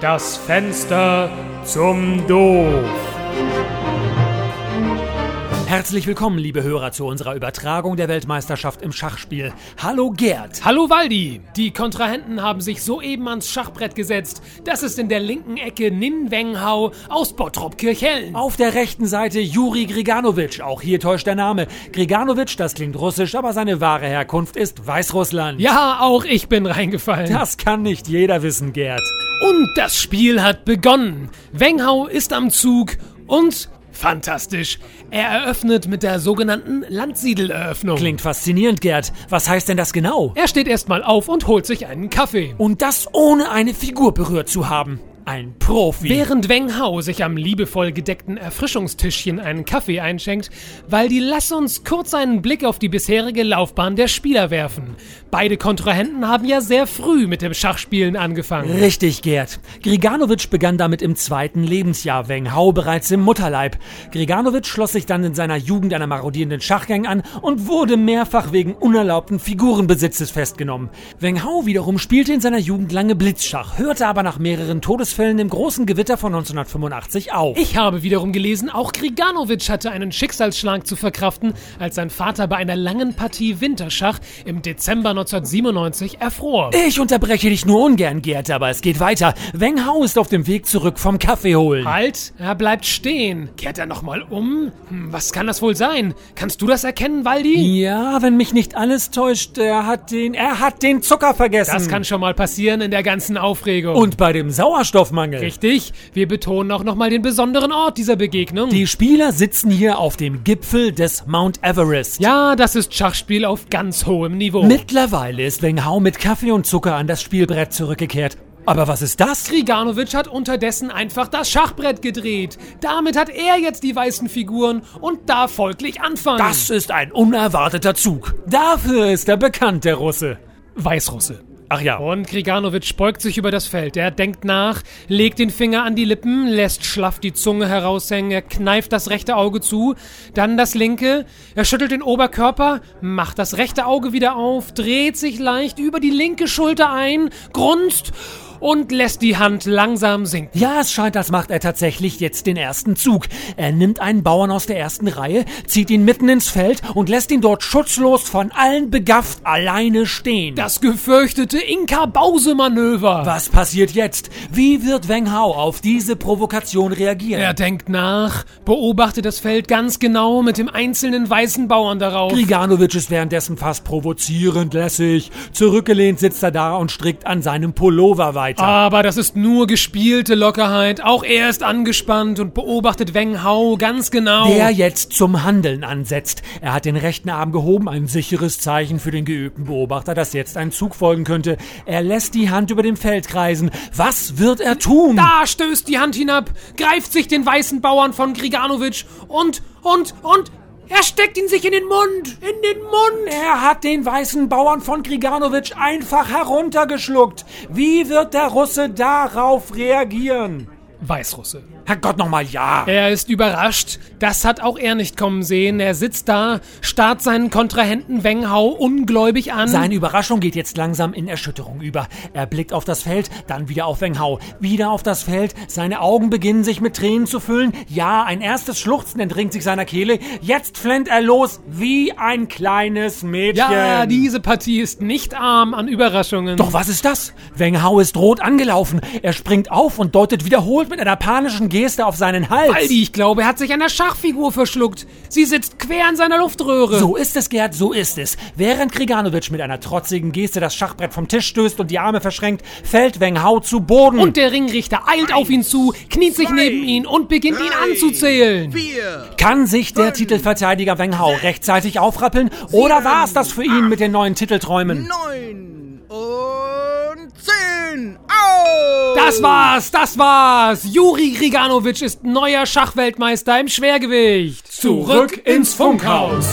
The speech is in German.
Das Fenster zum Doof. Herzlich willkommen, liebe Hörer, zu unserer Übertragung der Weltmeisterschaft im Schachspiel. Hallo Gerd. Hallo Waldi. Die Kontrahenten haben sich soeben ans Schachbrett gesetzt. Das ist in der linken Ecke Nin Wenghao aus Bottrop-Kirchhellen. Auf der rechten Seite Juri Griganovic. Auch hier täuscht der Name. Griganovic, das klingt russisch, aber seine wahre Herkunft ist Weißrussland. Ja, auch ich bin reingefallen. Das kann nicht jeder wissen, Gerd. Und das Spiel hat begonnen. Wenghao ist am Zug und Fantastisch. Er eröffnet mit der sogenannten Landsiedeleröffnung. Klingt faszinierend, Gerd. Was heißt denn das genau? Er steht erstmal auf und holt sich einen Kaffee. Und das ohne eine Figur berührt zu haben. Ein Profi. Während Weng Hao sich am liebevoll gedeckten Erfrischungstischchen einen Kaffee einschenkt, weil die lass uns kurz einen Blick auf die bisherige Laufbahn der Spieler werfen. Beide Kontrahenten haben ja sehr früh mit dem Schachspielen angefangen. Richtig, Gerd. Griganovic begann damit im zweiten Lebensjahr, Weng Hao bereits im Mutterleib. Griganovic schloss sich dann in seiner Jugend einer marodierenden Schachgang an und wurde mehrfach wegen unerlaubten Figurenbesitzes festgenommen. Weng Hao wiederum spielte in seiner Jugend lange Blitzschach, hörte aber nach mehreren Todesfällen im großen Gewitter von 1985 auf. Ich habe wiederum gelesen, auch Griganovic hatte einen Schicksalsschlag zu verkraften, als sein Vater bei einer langen Partie Winterschach im Dezember 1997 erfror. Ich unterbreche dich nur ungern, Gerd, aber es geht weiter. Weng Hao ist auf dem Weg zurück vom Kaffee holen. Halt, er bleibt stehen. Kehrt er nochmal um? Hm, was kann das wohl sein? Kannst du das erkennen, Waldi? Ja, wenn mich nicht alles täuscht, er hat den, er hat den Zucker vergessen. Das kann schon mal passieren in der ganzen Aufregung. Und bei dem Sauerstoffmangel. Richtig, wir betonen auch nochmal den besonderen Ort dieser Begegnung. Die Spieler sitzen hier auf dem Gipfel des Mount Everest. Ja, das ist Schachspiel auf ganz hohem Niveau. Mittlerweile ist Weng Hao mit Kaffee und Zucker an das Spielbrett zurückgekehrt. Aber was ist das? Griganovic hat unterdessen einfach das Schachbrett gedreht. Damit hat er jetzt die weißen Figuren und darf folglich anfangen. Das ist ein unerwarteter Zug. Dafür ist er bekannt, der Russe. Weißrusse. Ach ja. Und Griganovic beugt sich über das Feld. Er denkt nach, legt den Finger an die Lippen, lässt schlaff die Zunge heraushängen, er kneift das rechte Auge zu, dann das linke, er schüttelt den Oberkörper, macht das rechte Auge wieder auf, dreht sich leicht über die linke Schulter ein, grunzt und lässt die Hand langsam sinken. Ja, es scheint, als macht er tatsächlich jetzt den ersten Zug. Er nimmt einen Bauern aus der ersten Reihe, zieht ihn mitten ins Feld und lässt ihn dort schutzlos von allen begafft alleine stehen. Das gefürchtete Inka-Bause-Manöver. Was passiert jetzt? Wie wird Weng Hao auf diese Provokation reagieren? Er denkt nach, beobachtet das Feld ganz genau mit dem einzelnen weißen Bauern darauf. Griganovic ist währenddessen fast provozierend lässig. Zurückgelehnt sitzt er da und strickt an seinem Pullover weiter weiter. Aber das ist nur gespielte Lockerheit. Auch er ist angespannt und beobachtet Weng Hao ganz genau. Der jetzt zum Handeln ansetzt. Er hat den rechten Arm gehoben, ein sicheres Zeichen für den geübten Beobachter, dass jetzt ein Zug folgen könnte. Er lässt die Hand über dem Feld kreisen. Was wird er tun? Da stößt die Hand hinab, greift sich den weißen Bauern von Griganovic und, und, und er steckt ihn sich in den Mund! In den Mund! Er hat den weißen Bauern von Griganovic einfach heruntergeschluckt. Wie wird der Russe darauf reagieren? Weißrusse. Herrgott nochmal, ja. Er ist überrascht. Das hat auch er nicht kommen sehen. Er sitzt da, starrt seinen Kontrahenten Weng Hao ungläubig an. Seine Überraschung geht jetzt langsam in Erschütterung über. Er blickt auf das Feld, dann wieder auf Weng Hao, wieder auf das Feld. Seine Augen beginnen sich mit Tränen zu füllen. Ja, ein erstes Schluchzen entringt sich seiner Kehle. Jetzt flennt er los wie ein kleines Mädchen. Ja, diese Partie ist nicht arm an Überraschungen. Doch was ist das? Weng Hao ist rot angelaufen. Er springt auf und deutet wiederholt mit einer panischen Geste Geste auf seinen Hals. Aldi, ich glaube, er hat sich an der Schachfigur verschluckt. Sie sitzt quer in seiner Luftröhre. So ist es, Gerd, so ist es. Während Kriganovic mit einer trotzigen Geste das Schachbrett vom Tisch stößt und die Arme verschränkt, fällt Weng Hao zu Boden. Und der Ringrichter eilt auf ihn zu, kniet sich neben ihn und beginnt ihn anzuzählen. Vier, Kann sich der Titelverteidiger Weng Hao rechtzeitig aufrappeln oder war es das für ihn mit den neuen Titelträumen? Neun und zehn. Das war's, das war's. Juri Griganovic ist neuer Schachweltmeister im Schwergewicht. Zurück ins Funkhaus.